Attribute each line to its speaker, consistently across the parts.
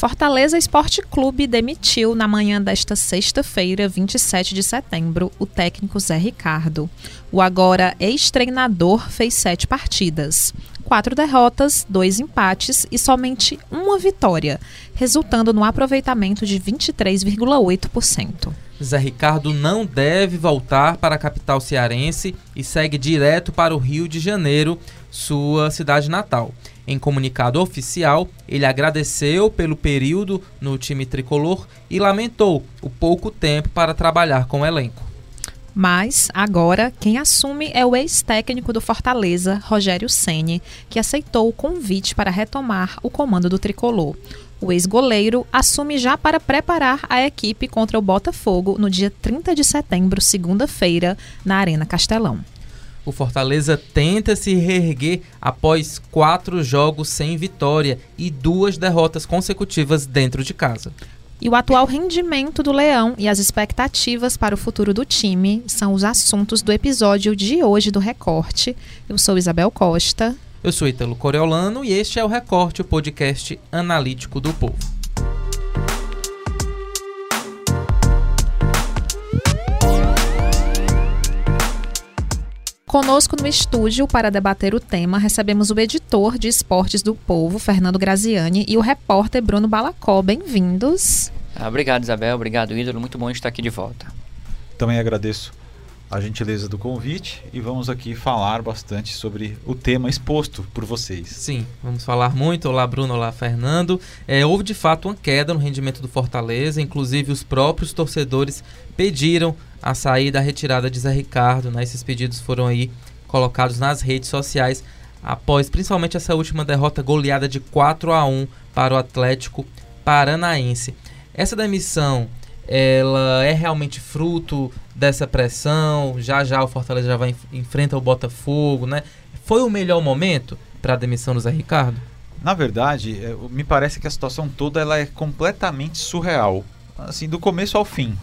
Speaker 1: Fortaleza Esporte Clube demitiu na manhã desta sexta-feira, 27 de setembro, o técnico Zé Ricardo. O agora ex-treinador fez sete partidas, quatro derrotas, dois empates e somente uma vitória, resultando no aproveitamento de 23,8%.
Speaker 2: Zé Ricardo não deve voltar para a capital cearense e segue direto para o Rio de Janeiro, sua cidade natal. Em comunicado oficial, ele agradeceu pelo período no time tricolor e lamentou o pouco tempo para trabalhar com o elenco.
Speaker 1: Mas agora quem assume é o ex-técnico do Fortaleza, Rogério Ceni, que aceitou o convite para retomar o comando do tricolor. O ex-goleiro assume já para preparar a equipe contra o Botafogo no dia 30 de setembro, segunda-feira, na Arena Castelão.
Speaker 2: O Fortaleza tenta se reerguer após quatro jogos sem vitória e duas derrotas consecutivas dentro de casa.
Speaker 1: E o atual rendimento do Leão e as expectativas para o futuro do time são os assuntos do episódio de hoje do Recorte. Eu sou Isabel Costa.
Speaker 2: Eu sou Italo Coriolano e este é o Recorte, o podcast analítico do povo.
Speaker 1: Conosco no estúdio para debater o tema, recebemos o editor de esportes do Povo, Fernando Graziani, e o repórter Bruno Balacó. Bem-vindos.
Speaker 3: Ah, obrigado, Isabel. Obrigado, Ídolo. Muito bom estar aqui de volta.
Speaker 4: Também agradeço a gentileza do convite e vamos aqui falar bastante sobre o tema exposto por vocês.
Speaker 2: Sim, vamos falar muito. Olá, Bruno. Olá, Fernando. É, houve de fato uma queda no rendimento do Fortaleza, inclusive os próprios torcedores pediram a saída, a retirada de Zé Ricardo. Né? Esses pedidos foram aí colocados nas redes sociais após principalmente essa última derrota goleada de 4 a 1 para o Atlético Paranaense. Essa demissão ela é realmente fruto dessa pressão. Já já o Fortaleza já vai enfrenta o Botafogo, né? Foi o melhor momento para a demissão do Zé Ricardo?
Speaker 4: Na verdade, é, me parece que a situação toda ela é completamente surreal, assim do começo ao fim.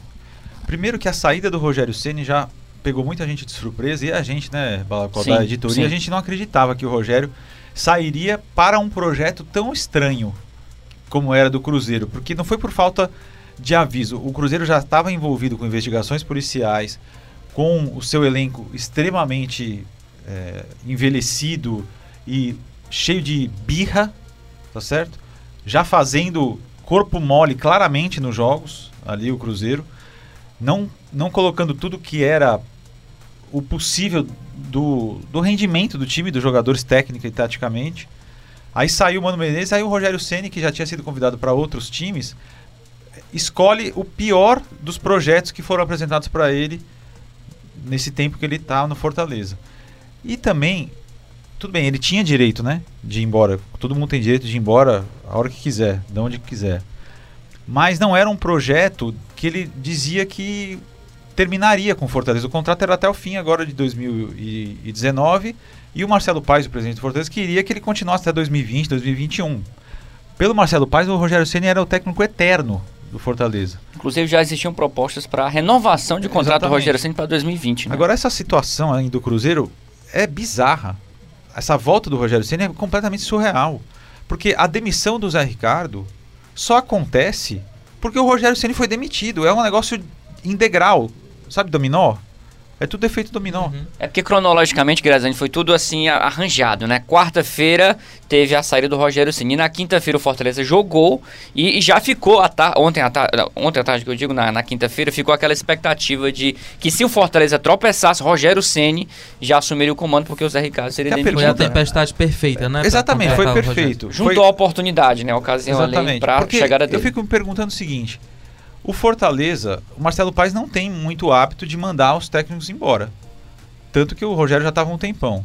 Speaker 4: Primeiro que a saída do Rogério Ceni já pegou muita gente de surpresa e a gente, né, Balacó, da editoria, sim. a gente não acreditava que o Rogério sairia para um projeto tão estranho como era do Cruzeiro, porque não foi por falta de aviso. O Cruzeiro já estava envolvido com investigações policiais, com o seu elenco extremamente é, envelhecido e cheio de birra, tá certo? Já fazendo corpo mole claramente nos jogos, ali o Cruzeiro, não, não colocando tudo que era o possível do, do rendimento do time, dos jogadores técnica e taticamente. Aí saiu o Mano Menezes, aí o Rogério Ceni que já tinha sido convidado para outros times, escolhe o pior dos projetos que foram apresentados para ele nesse tempo que ele está no Fortaleza. E também, tudo bem, ele tinha direito, né, de ir embora. Todo mundo tem direito de ir embora a hora que quiser, de onde quiser. Mas não era um projeto que ele dizia que terminaria com o Fortaleza. O contrato era até o fim agora de 2019 e o Marcelo Paes, o presidente do Fortaleza, queria que ele continuasse até 2020, 2021. Pelo Marcelo Paes, o Rogério Ceni era o técnico eterno do Fortaleza.
Speaker 3: Inclusive já existiam propostas para renovação de contrato Exatamente. do Rogério Ceni para 2020. Né?
Speaker 4: Agora essa situação aí do Cruzeiro é bizarra. Essa volta do Rogério Ceni é completamente surreal, porque a demissão do Zé Ricardo só acontece porque o Rogério Ceni foi demitido. É um negócio integral, sabe, dominó. É tudo efeito dominó. Uhum.
Speaker 3: É porque cronologicamente, Grazani, foi tudo assim arranjado, né? Quarta-feira teve a saída do Rogério Ceni. Na quinta-feira o Fortaleza jogou e, e já ficou a ontem à tarde, ontem à tarde que eu digo, na, na quinta-feira, ficou aquela expectativa de que se o Fortaleza tropeçasse, Rogério Ceni já assumiria o comando porque o Zé Ricardo seria demitido.
Speaker 2: Foi a tempestade perfeita, né?
Speaker 4: Exatamente, foi perfeito.
Speaker 3: Juntou
Speaker 4: foi...
Speaker 3: a oportunidade, né? A ocasião Exatamente. ali para chegar a dele.
Speaker 4: Eu fico me perguntando o seguinte, o Fortaleza, o Marcelo Paes não tem muito hábito de mandar os técnicos embora. Tanto que o Rogério já estava um tempão.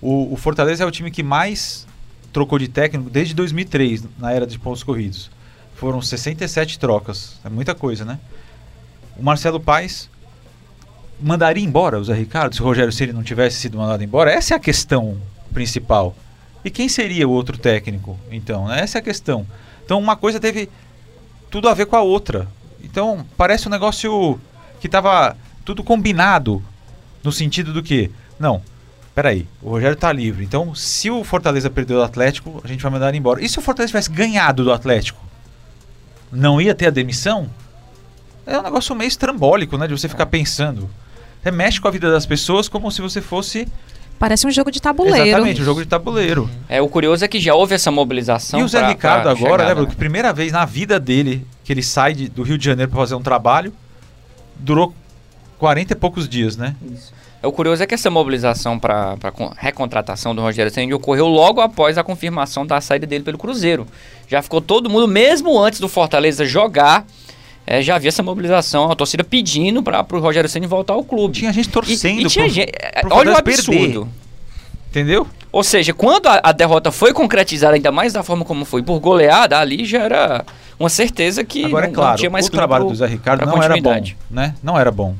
Speaker 4: O, o, Fortaleza é o time que mais trocou de técnico desde 2003, na era de pontos corridos. Foram 67 trocas. É muita coisa, né? O Marcelo Paes mandaria embora o Zé Ricardo se o Rogério Ceni não tivesse sido mandado embora? Essa é a questão principal. E quem seria o outro técnico, então? Né? Essa é a questão. Então, uma coisa teve tudo a ver com a outra. Então, parece um negócio que estava tudo combinado no sentido do que, não, peraí, o Rogério está livre. Então, se o Fortaleza perdeu do Atlético, a gente vai mandar ele embora. E se o Fortaleza tivesse ganhado do Atlético? não ia ter a demissão, é um negócio meio estrambólico, né? De você ficar pensando. Você mexe com a vida das pessoas como se você fosse.
Speaker 1: Parece um jogo de tabuleiro.
Speaker 4: Exatamente, um jogo de tabuleiro.
Speaker 3: É, o curioso é que já houve essa mobilização.
Speaker 4: E o Zé
Speaker 3: pra-
Speaker 4: Ricardo
Speaker 3: pra
Speaker 4: agora, né, que primeira vez na vida dele que ele sai de- do Rio de Janeiro para fazer um trabalho, durou 40 e poucos dias, né?
Speaker 3: É, O curioso é que essa mobilização para recontratação do Rogério Ceni ocorreu logo após a confirmação da saída dele pelo Cruzeiro. Já ficou todo mundo, mesmo antes do Fortaleza jogar, é, já havia essa mobilização, a torcida pedindo para o Rogério Ceni voltar ao clube.
Speaker 4: Tinha gente
Speaker 3: E-
Speaker 4: torcendo
Speaker 3: e, tinha
Speaker 4: pro-
Speaker 3: gente,
Speaker 4: pro
Speaker 3: olha o
Speaker 4: Fortaleza perder.
Speaker 3: absurdo.
Speaker 4: Entendeu?
Speaker 3: Ou seja, quando a, a derrota foi concretizada, ainda mais da forma como foi, por goleada, ali já era uma certeza que
Speaker 4: Agora
Speaker 3: não,
Speaker 4: é claro,
Speaker 3: não tinha mais
Speaker 4: o trabalho
Speaker 3: pro-
Speaker 4: do Zé Ricardo não era bom, né? Não era bom.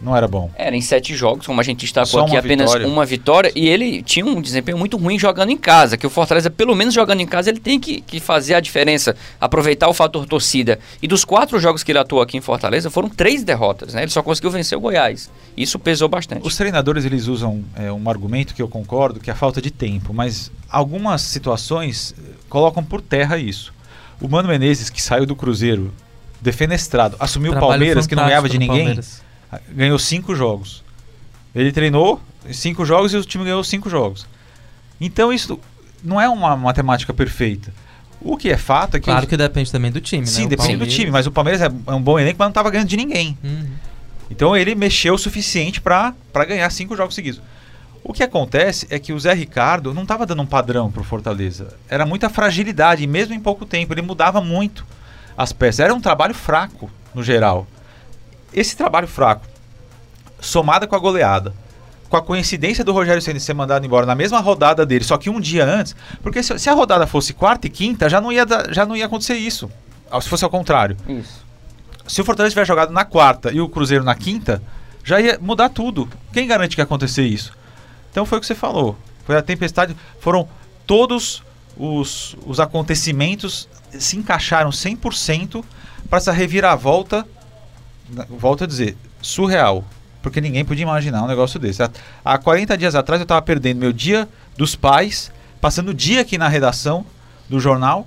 Speaker 4: Não era bom.
Speaker 3: Era em sete jogos, como a gente destacou aqui, apenas
Speaker 4: vitória.
Speaker 3: uma vitória. E ele tinha um desempenho muito ruim jogando em casa. Que o Fortaleza, pelo menos jogando em casa, ele tem que, que fazer a diferença, aproveitar o fator torcida. E dos quatro jogos que ele atuou aqui em Fortaleza, foram três derrotas, né? Ele só conseguiu vencer o Goiás. Isso pesou bastante.
Speaker 4: Os treinadores eles usam é, um argumento que eu concordo, que é a falta de tempo, mas algumas situações eh, colocam por terra isso. O Mano Menezes, que saiu do Cruzeiro defenestrado, assumiu o Palmeiras, que não ganhava de ninguém,
Speaker 2: Palmeiras.
Speaker 4: ganhou cinco jogos. Ele treinou cinco jogos e o time ganhou cinco jogos. Então isso não é uma matemática perfeita. O que é fato é que.
Speaker 2: Claro
Speaker 4: os-
Speaker 2: que depende também do time, né?
Speaker 4: Sim,
Speaker 2: O
Speaker 4: depende do
Speaker 2: Palmeiras-
Speaker 4: time, mas o Palmeiras é é um bom elenco, mas não estava ganhando de ninguém.
Speaker 2: Uhum.
Speaker 4: Então ele mexeu o suficiente para ganhar cinco jogos seguidos. O que acontece é que o Zé Ricardo não estava dando um padrão para o Fortaleza. Era muita fragilidade, mesmo em pouco tempo. Ele mudava muito as peças. Era um trabalho fraco, no geral. Esse trabalho fraco, somado com a goleada, com a coincidência do Rogério Ceni ser mandado embora na mesma rodada dele, só que um dia antes, porque se, se a rodada fosse quarta e quinta, já não ia, já não ia acontecer isso. Se fosse ao contrário.
Speaker 3: Isso.
Speaker 4: Se o Fortaleza tiver jogado na quarta e o Cruzeiro na quinta, já ia mudar tudo. Quem garante que ia acontecer isso? Então foi o que você falou. Foi a tempestade. Foram todos os, os acontecimentos se encaixaram 100% para essa reviravolta, volto a dizer, surreal. Porque ninguém podia imaginar um negócio desse. Há, há 40 dias atrás eu estava perdendo meu dia dos pais, passando o dia aqui na redação do jornal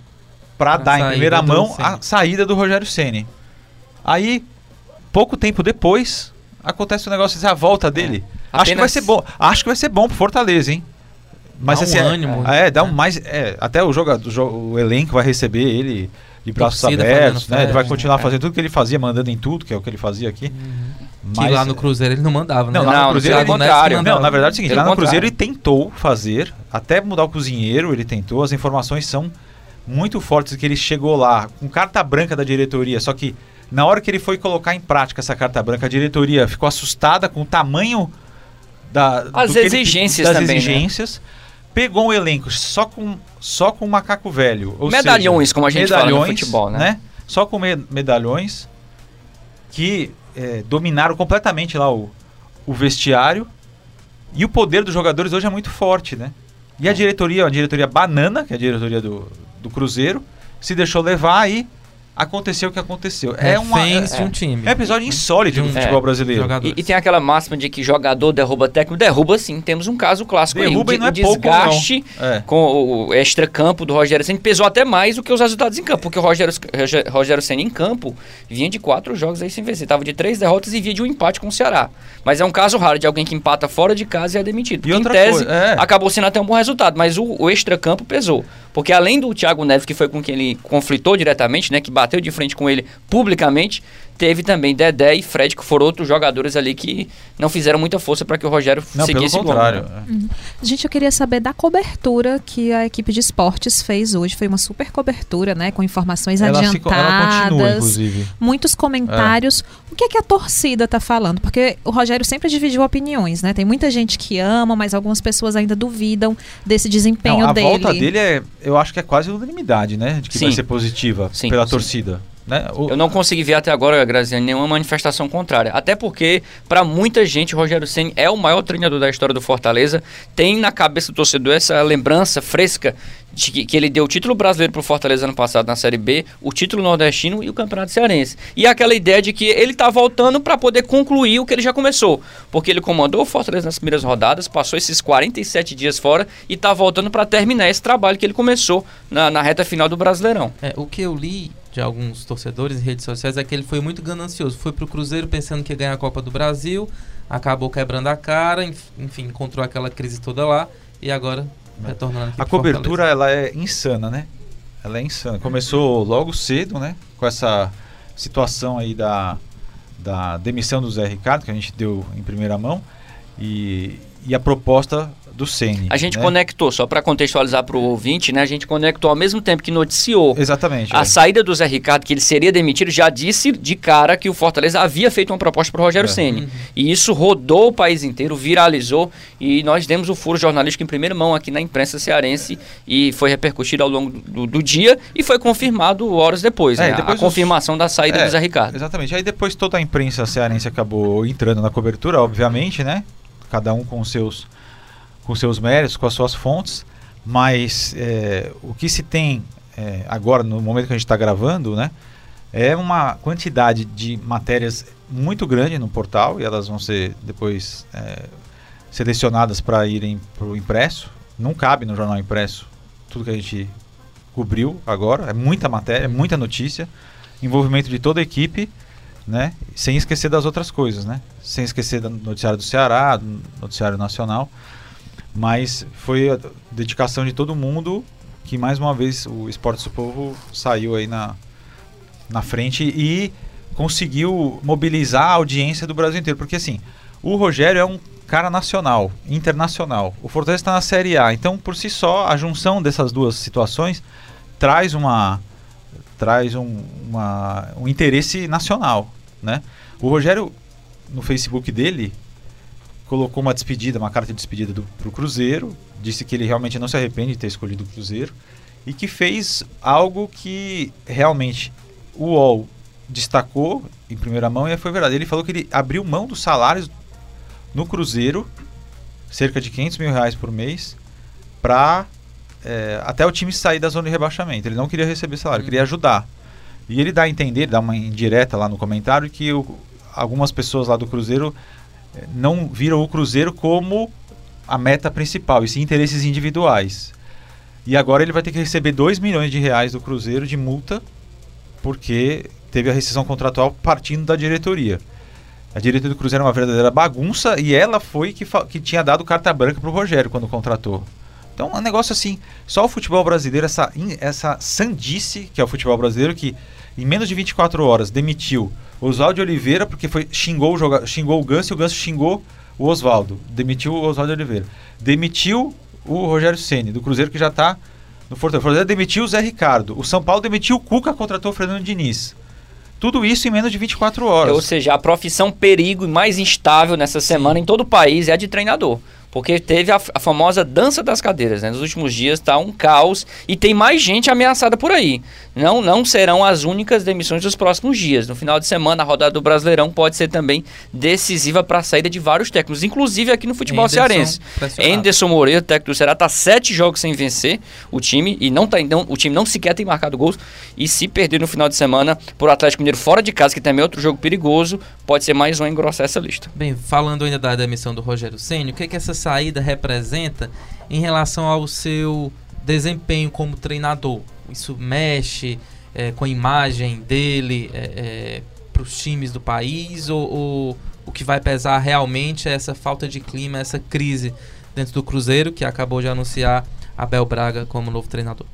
Speaker 4: para dar em primeira mão
Speaker 2: Ceni.
Speaker 4: a saída do Rogério Ceni. Aí, pouco tempo depois, acontece o negócio, a volta dele. Acho que vai
Speaker 3: Apenas-
Speaker 4: ser bom. Acho que vai ser bom pro Fortaleza, hein? Mas
Speaker 2: Dá um
Speaker 4: assim, é-
Speaker 2: ânimo,
Speaker 4: é, dá um
Speaker 2: né?
Speaker 4: mais, é, até o jogador, o, elenco vai receber ele de braços
Speaker 2: Torcida
Speaker 4: abertos, né? Ele vai continuar
Speaker 3: é.
Speaker 4: fazendo tudo que ele fazia, mandando em tudo, que é o que ele fazia aqui.
Speaker 2: Que lá no Cruzeiro ele não mandava, né?
Speaker 4: Não, lá
Speaker 3: Não,
Speaker 4: no Cruzeiro
Speaker 3: pelo
Speaker 4: ele-
Speaker 3: contrário.
Speaker 4: Não, na verdade é o seguinte, lá no Cruzeiro ele tentou fazer, até mudar o cozinheiro, ele tentou, as informações são muito fortes que ele chegou lá com carta branca da diretoria, só que na hora que ele foi colocar em prática essa carta branca, a diretoria ficou assustada com o tamanho da
Speaker 3: As
Speaker 4: que ele-
Speaker 3: exigências
Speaker 4: das
Speaker 3: também, né?
Speaker 4: exigências. Pegou um elenco só com só com macaco velho,
Speaker 3: Medalhões,
Speaker 4: seja,
Speaker 3: como a gente fala no futebol, né?
Speaker 4: Só com me- medalhões que é, dominaram completamente lá o, o vestiário. E o poder dos jogadores hoje é muito forte, né? E a diretoria, a diretoria banana, que é a diretoria do, do Cruzeiro, se deixou levar e aconteceu o que aconteceu. É, uma,
Speaker 2: Reféns
Speaker 4: é,
Speaker 2: de um time.
Speaker 4: é um episódio insólito
Speaker 2: De um-
Speaker 4: do futebol
Speaker 3: é,
Speaker 4: brasileiro.
Speaker 3: E, e tem aquela máxima de que jogador derruba técnico. Derruba sim, temos um caso clássico
Speaker 4: Derruba
Speaker 3: aí.
Speaker 4: e
Speaker 3: O,
Speaker 4: não é
Speaker 3: de- o
Speaker 4: pouco,
Speaker 3: desgaste
Speaker 4: não. É.
Speaker 3: com o, extra-campo do Rogério Senna pesou até mais do que os resultados em campo. Porque o Rogério, Rogério Senna em campo vinha de quatro jogos aí sem vencer. Tava de três derrotas e vinha de um empate com o Ceará. Mas é um caso raro de alguém que empata fora de casa e é demitido. Porque
Speaker 4: E outra
Speaker 3: em tese
Speaker 4: coisa, é.
Speaker 3: acabou sendo até um bom resultado. Mas o, o extra-campo pesou. Porque além do Thiago Neves, que foi com quem ele conflitou diretamente, né? Que bateu de frente com ele publicamente, teve também Dedé e Fred, que foram outros jogadores ali que não fizeram muita força para que o Rogério
Speaker 4: Não, pelo
Speaker 3: seguisse o gol,
Speaker 4: contrário.
Speaker 3: né?
Speaker 1: Gente, eu queria saber da cobertura que a equipe de esportes fez hoje. Foi uma super cobertura, né? Com informações
Speaker 4: Ela, se,
Speaker 1: adiantadas.
Speaker 4: ela continua, inclusive.
Speaker 1: muitos comentários. O que é que a torcida tá falando? Porque o Rogério sempre dividiu opiniões, né? Tem muita gente que ama, mas algumas pessoas ainda duvidam desse desempenho
Speaker 4: Não, a
Speaker 1: dele.
Speaker 4: volta dele é, eu acho que é quase unanimidade, né? De que vai
Speaker 3: Sim.
Speaker 4: ser positiva
Speaker 3: Sim,
Speaker 4: pela
Speaker 3: sim.
Speaker 4: torcida. Né? O-
Speaker 3: Eu não consegui ver até agora, Graziane, nenhuma manifestação contrária. Até porque, para muita gente, o Rogério Ceni é o maior treinador da história do Fortaleza. Tem na cabeça do torcedor essa lembrança fresca de que, que ele deu o título brasileiro pro Fortaleza ano passado na Série B, o título nordestino e o Campeonato Cearense. E aquela ideia de que ele tá voltando para poder concluir o que ele já começou. Porque ele comandou o Fortaleza nas primeiras rodadas, passou esses 47 dias fora e tá voltando para terminar esse trabalho que ele começou na, na reta final do Brasileirão.
Speaker 2: É, o que eu li de alguns torcedores em redes sociais é que ele foi muito ganancioso. Foi pro Cruzeiro pensando que ia ganhar a Copa do Brasil, acabou quebrando a cara, enfim, encontrou aquela crise toda lá e agora retornando aqui
Speaker 4: A cobertura ela é insana, né? Ela é insana. Começou logo cedo, né? Com essa situação aí da, da demissão do Zé Ricardo, que a gente deu em primeira mão, e, e a proposta do Ceni.
Speaker 3: A gente
Speaker 4: né?
Speaker 3: conectou, só para contextualizar para o ouvinte, né? A gente conectou ao mesmo tempo que noticiou
Speaker 4: Exatamente.
Speaker 3: a
Speaker 4: é.
Speaker 3: saída do Zé Ricardo, que ele seria demitido, já disse de cara que o Fortaleza havia feito uma proposta para o Rogério
Speaker 4: É.
Speaker 3: Ceni. E isso rodou o país inteiro, viralizou e nós demos o furo jornalístico em primeira mão aqui na imprensa cearense e foi repercutido ao longo do, do dia e foi confirmado horas depois,
Speaker 4: É,
Speaker 3: né?
Speaker 4: depois
Speaker 3: a confirmação da saída
Speaker 4: É,
Speaker 3: do Zé Ricardo.
Speaker 4: Exatamente. Aí depois toda a imprensa cearense acabou entrando na cobertura, obviamente, né? Cada um com os seus, com seus méritos, com as suas fontes. Mas é, o que se tem é, agora, no momento que a gente está gravando, né? É uma quantidade de matérias muito grande no portal e elas vão ser depois é, selecionadas para irem para o impresso. Não cabe no jornal impresso tudo que a gente cobriu agora. É muita matéria, é muita notícia, envolvimento de toda a equipe, né? Sem esquecer das outras coisas, né? Sem esquecer do noticiário do Ceará, do noticiário nacional. Mas foi a dedicação de todo mundo que mais uma vez o Esporte do Povo saiu aí na, na frente e conseguiu mobilizar a audiência do Brasil inteiro. Porque assim, o Rogério é um cara nacional, internacional. O Fortaleza está na Série A. Então, por si só, a junção dessas duas situações traz uma traz um, uma, um interesse nacional, né? O Rogério no Facebook dele colocou uma despedida, uma carta de despedida do, pro Cruzeiro, disse que ele realmente não se arrepende de ter escolhido o Cruzeiro e que fez algo que realmente o UOL destacou em primeira mão e foi verdade. Ele falou que ele abriu mão dos salários no Cruzeiro, cerca de 500 mil reais por mês, para é, até o time sair da zona de rebaixamento. Ele não queria receber salário, queria ajudar. E ele dá a entender, dá uma indireta lá no comentário, que o, algumas pessoas lá do Cruzeiro não viram o Cruzeiro como a meta principal, e sim interesses individuais. E agora ele vai ter que receber 2 milhões de reais do Cruzeiro de multa, porque teve a rescisão contratual partindo da diretoria. A diretoria do Cruzeiro é uma verdadeira bagunça e ela foi que, que tinha dado carta branca pro Rogério quando contratou. Então é um negócio assim, só o futebol brasileiro, essa, essa sandice que é o futebol brasileiro, que em menos de 24 horas demitiu Oswaldo Oliveira porque foi, xingou, o xingou o Ganso e o Ganso xingou o Oswaldo. Demitiu o Oswaldo Oliveira. Demitiu o Rogério Ceni do Cruzeiro que já está no Fortaleza. O Fortaleza demitiu o Zé Ricardo. O São Paulo demitiu o Cuca, contratou o Fernando Diniz. Tudo isso em menos de 24 horas.
Speaker 3: Ou seja, a profissão perigo e mais instável nessa semana em todo o país é a de treinador. Porque teve a, a famosa dança das cadeiras, né? Nos últimos dias está um caos e tem mais gente ameaçada por aí. Não, não serão as únicas demissões dos próximos dias. No final de semana, a rodada do Brasileirão pode ser também decisiva para a saída de vários técnicos, inclusive aqui no futebol
Speaker 2: Henderson
Speaker 3: cearense. Anderson Moreira, técnico do Ceará, está sete jogos sem vencer o time e não tá, não, o time não sequer tem marcado gols. E se perder no final de semana por Atlético Mineiro fora de casa, que também é outro jogo perigoso, pode ser mais um a engrossar essa lista.
Speaker 2: Bem, falando ainda da demissão do Rogério Ceni, o que, que essa saída representa em relação ao seu desempenho como treinador? Isso mexe é, com a imagem dele para os times do país ou, ou o que vai pesar realmente é essa falta de clima, essa crise dentro do Cruzeiro que acabou de anunciar Abel Braga como novo treinador?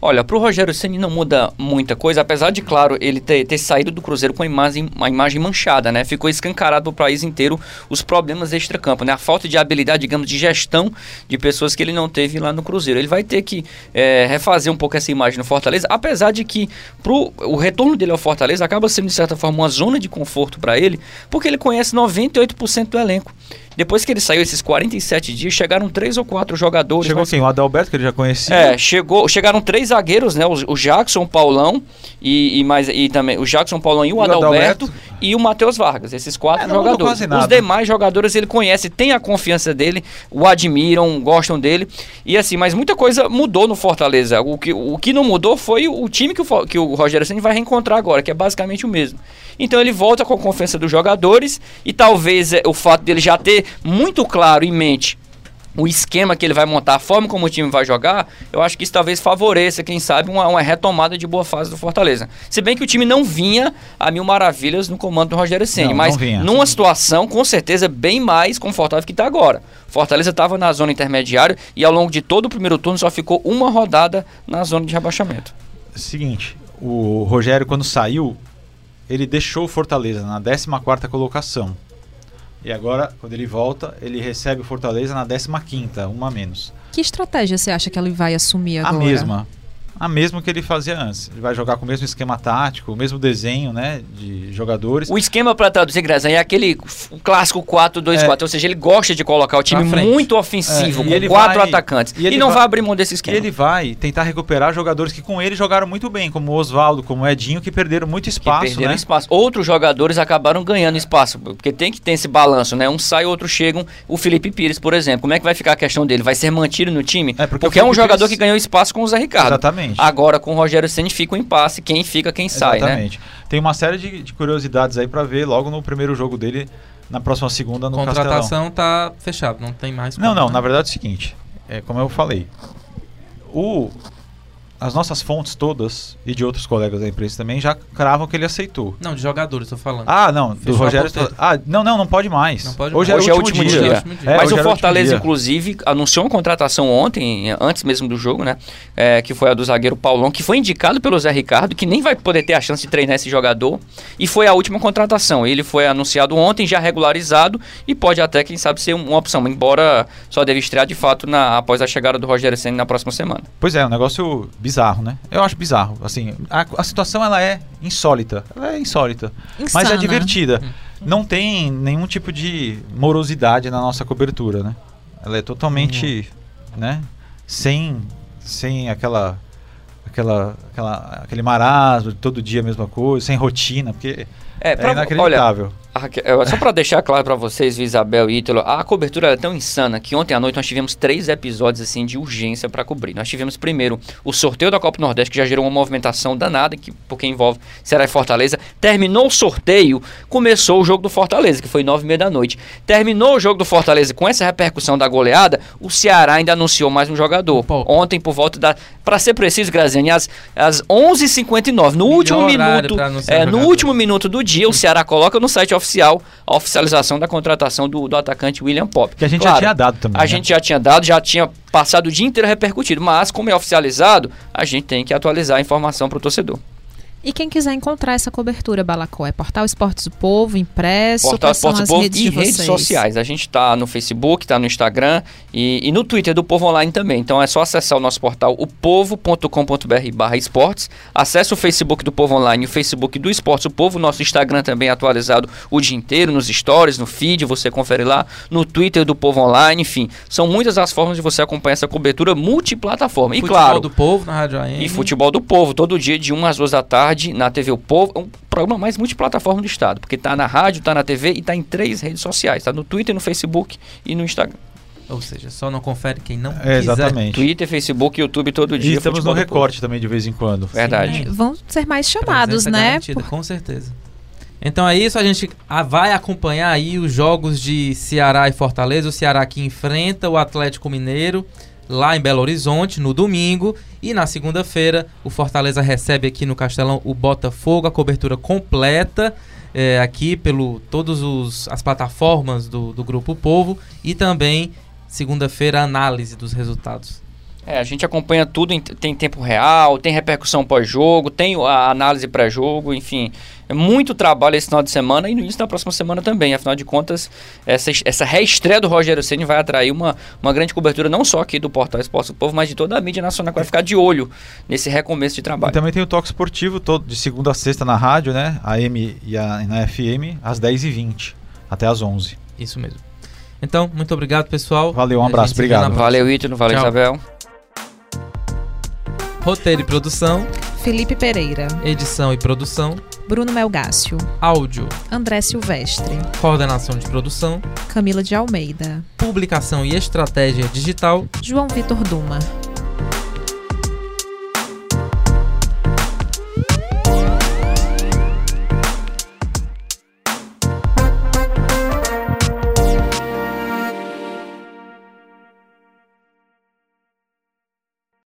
Speaker 3: Olha, pro Rogério Ceni não muda muita coisa, apesar de, claro, ele ter, ter saído do Cruzeiro com a imagem, uma imagem manchada, né? Ficou escancarado pro país inteiro os problemas extra-campo, né? A falta de habilidade, digamos, de gestão de pessoas que ele não teve lá no Cruzeiro. Ele vai ter que é, refazer um pouco essa imagem no Fortaleza, apesar de que pro, o retorno dele ao Fortaleza acaba sendo, de certa forma, uma zona de conforto para ele, porque ele conhece 98% do elenco. Depois que ele saiu esses 47 dias, chegaram três ou quatro jogadores.
Speaker 4: Chegou
Speaker 3: mas-
Speaker 4: quem? O Adalberto, que ele já conhecia.
Speaker 3: é, chegou, chegaram três zagueiros, né? O, o Jackson, o Paulão e, e mais e também o Jackson, o Paulão e o Adalberto,
Speaker 4: Adalberto.
Speaker 3: e o Matheus Vargas. Esses quatro
Speaker 4: É,
Speaker 3: jogadores. Os demais jogadores ele conhece, tem a confiança dele, o admiram, gostam dele. E assim, mas muita coisa mudou no Fortaleza. O que, o que não mudou foi o time que o, que o Rogério Ceni vai reencontrar agora, que é basicamente o mesmo. Então ele volta com a confiança dos jogadores e talvez é, o fato dele já ter muito claro em mente o esquema que ele vai montar, a forma como o time vai jogar, eu acho que isso talvez favoreça, quem sabe, uma, uma retomada de boa fase do Fortaleza. Se bem que o time não vinha a mil maravilhas no comando do Rogério Ceni, mas
Speaker 4: não
Speaker 3: numa situação com certeza bem mais confortável que está agora. Fortaleza estava na zona intermediária e ao longo de todo o primeiro turno só ficou uma rodada na zona de rebaixamento.
Speaker 4: Seguinte, o Rogério quando saiu, ele deixou o Fortaleza na 14ª colocação. E agora, quando ele volta, ele recebe o Fortaleza na 15ª, uma a menos.
Speaker 1: Que estratégia você acha que ele vai assumir agora?
Speaker 4: A mesma. A mesma que ele fazia antes. Ele vai jogar com o mesmo esquema tático, o mesmo desenho, né, de jogadores.
Speaker 3: O esquema para traduzir, Graça, é aquele clássico 4-2-4,
Speaker 4: É.
Speaker 3: ou seja, ele gosta de colocar o time muito ofensivo,
Speaker 4: É, e
Speaker 3: com quatro
Speaker 4: vai-
Speaker 3: atacantes.
Speaker 4: e
Speaker 3: E,
Speaker 4: ele
Speaker 3: não vai,
Speaker 4: vai-
Speaker 3: abrir mão desse
Speaker 4: E
Speaker 3: esquema.
Speaker 4: ele vai tentar recuperar jogadores que com ele jogaram muito bem, como o Oswaldo, como o Edinho, que perderam muito
Speaker 3: que
Speaker 4: espaço,
Speaker 3: perderam
Speaker 4: né?
Speaker 3: espaço. Outros jogadores acabaram ganhando espaço, porque tem que ter esse balanço, né? Um sai, outro chega. O Felipe Pires, por exemplo, como é que vai ficar a questão dele? Vai ser mantido no time?
Speaker 4: É, porque
Speaker 3: porque é um
Speaker 4: Felipe
Speaker 3: jogador
Speaker 4: Pires-
Speaker 3: que ganhou espaço com o Zé Ricardo.
Speaker 4: Exatamente.
Speaker 3: Agora, com o Rogério Ceni fica um impasse. Quem fica, quem sai, né?
Speaker 4: Exatamente. Tem uma série de, de curiosidades aí pra ver logo no primeiro jogo dele, na próxima segunda no Castelão.
Speaker 2: Contratação tá fechada, não tem mais.
Speaker 4: Não,
Speaker 2: como,
Speaker 4: não,
Speaker 2: né?
Speaker 4: na verdade é o seguinte, é como eu falei. O as nossas fontes todas e de outros colegas da empresa também já cravam que ele aceitou.
Speaker 2: Não, de jogadores, tô falando.
Speaker 4: Ah, não, do
Speaker 2: Fechou a
Speaker 4: Rogério. Ah, não, não, não pode mais.
Speaker 2: Não pode
Speaker 4: hoje,
Speaker 2: mais.
Speaker 3: Hoje
Speaker 4: é
Speaker 3: é
Speaker 4: o último dia.
Speaker 3: dia.
Speaker 4: É,
Speaker 3: Mas o
Speaker 4: era
Speaker 3: Fortaleza, inclusive, anunciou uma contratação ontem, antes mesmo do jogo, né? É, que foi a do zagueiro Paulão, que foi indicado pelo Zé Ricardo, que nem vai poder ter a chance de treinar esse jogador. E foi a última contratação. Ele foi anunciado ontem, já regularizado, e pode até, quem sabe, ser uma opção. Embora só deve estrear de fato na, após a chegada do Rogério Senna na próxima semana.
Speaker 4: Pois é, um negócio bizarro, né? Eu acho bizarro. Assim, a, a situação ela é insólita. Ela é insólita. Mas é
Speaker 1: Insana.
Speaker 4: divertida. Não tem nenhum tipo de morosidade na nossa cobertura, né? Ela é totalmente, né? Sem, sem aquela, aquela, aquela, aquele marasmo todo dia a mesma coisa, sem rotina, porque
Speaker 3: É,
Speaker 4: é,
Speaker 3: pra- olha,
Speaker 4: inacreditável.
Speaker 3: A Raquel- é, Só para deixar claro para vocês, Isabel e Ítalo, a cobertura é tão insana que ontem à noite nós tivemos três episódios assim de urgência para cobrir. Nós tivemos primeiro o sorteio da Copa Nordeste, que já gerou uma movimentação danada, que, porque envolve Ceará e Fortaleza. Terminou o sorteio, começou o jogo do Fortaleza, que foi nove e meia da noite. Terminou o jogo do Fortaleza com essa repercussão da goleada, o Ceará ainda anunciou mais um jogador.
Speaker 2: Pô.
Speaker 3: Ontem, por volta da. Para ser preciso, Graziani, às, às 11h59, no
Speaker 2: Melhor
Speaker 3: último minuto. É, no
Speaker 2: jogador.
Speaker 3: último minuto do dia, o Ceará coloca no site oficial a oficialização da contratação do, do atacante William Pop.
Speaker 4: Que a gente
Speaker 3: Claro,
Speaker 4: já tinha dado também.
Speaker 3: A
Speaker 4: né?
Speaker 3: gente já tinha dado, já tinha passado o dia inteiro repercutido, mas como é oficializado, a gente tem que atualizar a informação para o torcedor.
Speaker 1: E quem quiser encontrar essa cobertura, Balacó, é Portal Esportes do Povo, impresso,
Speaker 3: Portal Esportes
Speaker 1: as
Speaker 3: do Povo
Speaker 1: redes
Speaker 3: e
Speaker 1: de
Speaker 3: redes sociais. A gente está no Facebook, está no Instagram e, e no Twitter do Povo Online também. Então é só acessar o nosso portal, opovo.com.br barra esportes. Acesse o Facebook do Povo Online e o Facebook do Esportes o Povo. Nosso Instagram também é atualizado o dia inteiro, nos stories, no feed, você confere lá. No Twitter do Povo Online, enfim. São muitas as formas de você acompanhar essa cobertura multiplataforma. E
Speaker 2: Futebol
Speaker 3: claro,
Speaker 2: do povo na Rádio AM.
Speaker 3: e futebol do povo, todo dia de 1 às 2 da tarde na TV O Povo. É um programa mais multiplataforma do estado, porque tá na rádio, tá na TV e tá em três redes sociais, tá no Twitter, no Facebook e no Instagram.
Speaker 2: Ou seja, só não confere quem não
Speaker 4: É, exatamente.
Speaker 3: Twitter, Facebook, YouTube todo
Speaker 4: E
Speaker 3: dia.
Speaker 4: estamos no recorte também de vez em quando.
Speaker 3: Verdade.
Speaker 2: Sim.
Speaker 1: Vão ser mais chamados,
Speaker 2: Presença
Speaker 1: né?
Speaker 2: garantida, Com certeza. Então é isso, a gente vai acompanhar aí os jogos de Ceará e Fortaleza. O Ceará que enfrenta o Atlético Mineiro lá em Belo Horizonte no domingo. E na segunda-feira o Fortaleza recebe aqui no Castelão o Botafogo, a cobertura completa. é, aqui pelo todas as plataformas do, do Grupo Povo e também segunda-feira análise dos resultados.
Speaker 3: É, a gente acompanha tudo, em, tem tempo real, tem repercussão pós-jogo, tem a análise pré-jogo, enfim. É muito trabalho esse final de semana e no início da próxima semana também. Afinal de contas, essa, essa reestreia do Rogério Ceni vai atrair uma, uma grande cobertura, não só aqui do Portal Esporte do Povo, mas de toda a mídia nacional que vai ficar de olho nesse recomeço de
Speaker 4: E
Speaker 3: trabalho.
Speaker 4: também tem o toque esportivo todo de segunda a sexta na rádio, né? AM e a, na FM, às 10h20 até às 11
Speaker 2: Isso mesmo. Então, muito obrigado, pessoal.
Speaker 4: Valeu, um abraço, obrigado.
Speaker 3: Valeu, Ítalo, valeu,
Speaker 2: Tchau.
Speaker 3: Isabel.
Speaker 2: Roteiro e produção,
Speaker 1: Felipe Pereira,
Speaker 2: edição e produção,
Speaker 1: Bruno Melgácio,
Speaker 2: áudio,
Speaker 1: André Silvestre,
Speaker 2: coordenação de produção,
Speaker 1: Camila de Almeida,
Speaker 2: publicação e estratégia digital,
Speaker 1: João Vitor Duma.